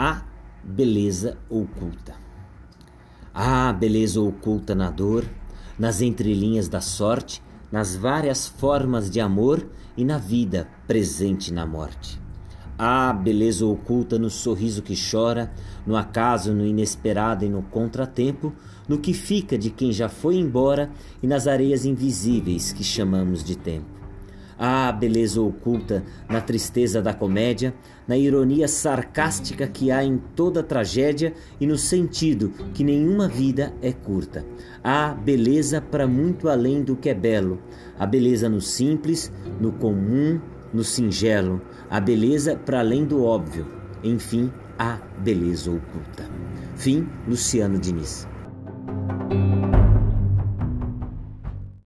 a beleza oculta. A beleza oculta na dor, nas entrelinhas da sorte, nas várias formas de amor e na vida presente na morte. Há beleza oculta no sorriso que chora, no acaso, no inesperado e no contratempo, no que fica de quem já foi embora e nas areias invisíveis que chamamos de tempo. Há beleza oculta na tristeza da comédia, na ironia sarcástica que há em toda tragédia e no sentido que nenhuma vida é curta. Há beleza para muito além do que é belo, a beleza no simples, no comum, no singelo, a beleza para além do óbvio. Enfim, a beleza oculta. Fim, Luciano Diniz.